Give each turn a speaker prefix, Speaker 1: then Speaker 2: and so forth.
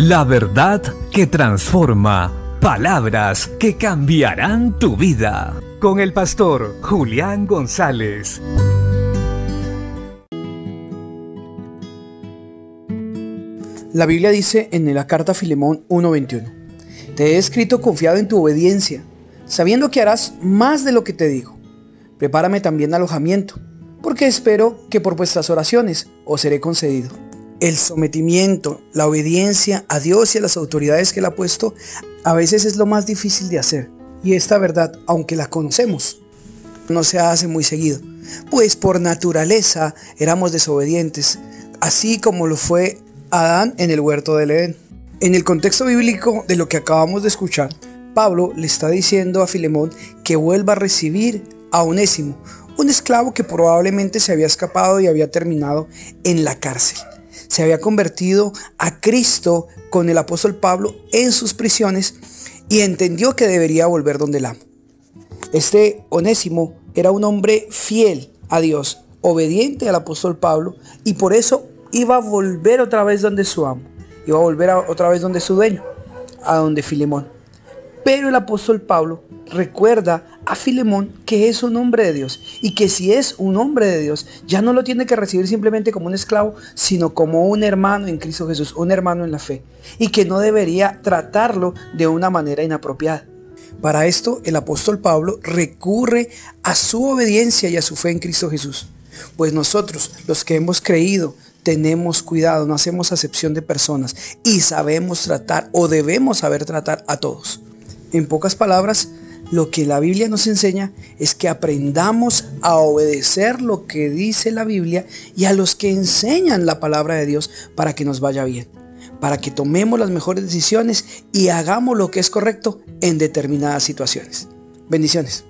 Speaker 1: La verdad que transforma. Palabras que cambiarán tu vida. Con el pastor Julián González.
Speaker 2: La Biblia dice en la carta a Filemón 1:21, Te he escrito confiado en tu obediencia, sabiendo que harás más de lo que te digo. Prepárame también alojamiento, porque espero que por vuestras oraciones os seré concedido. El sometimiento, la obediencia a Dios y a las autoridades que Él ha puesto, a veces es lo más difícil de hacer. Y esta verdad, aunque la conocemos, no se hace muy seguido. Pues por naturaleza éramos desobedientes, así como lo fue Adán en el huerto del Edén. En el contexto bíblico de lo que acabamos de escuchar, Pablo le está diciendo a Filemón que vuelva a recibir a Onésimo, un esclavo que probablemente se había escapado y había terminado en la cárcel. Se había convertido a Cristo con el apóstol Pablo en sus prisiones y entendió que debería volver donde el amo. Este Onésimo era un hombre fiel a Dios, obediente al apóstol Pablo y por eso iba a volver otra vez donde su amo, iba a volver otra vez donde su dueño, a donde Filemón. Pero el apóstol Pablo recuerda a Filemón que es un hombre de Dios y que si es un hombre de Dios, ya no lo tiene que recibir simplemente como un esclavo, sino como un hermano en Cristo Jesús, un hermano en la fe, y que no debería tratarlo de una manera inapropiada. Para esto, el apóstol Pablo recurre a su obediencia y a su fe en Cristo Jesús. Pues nosotros, los que hemos creído, tenemos cuidado, no hacemos acepción de personas y sabemos tratar o debemos saber tratar a todos. En pocas palabras, lo que la Biblia nos enseña es que aprendamos a obedecer lo que dice la Biblia y a los que enseñan la palabra de Dios para que nos vaya bien, para que tomemos las mejores decisiones y hagamos lo que es correcto en determinadas situaciones. Bendiciones.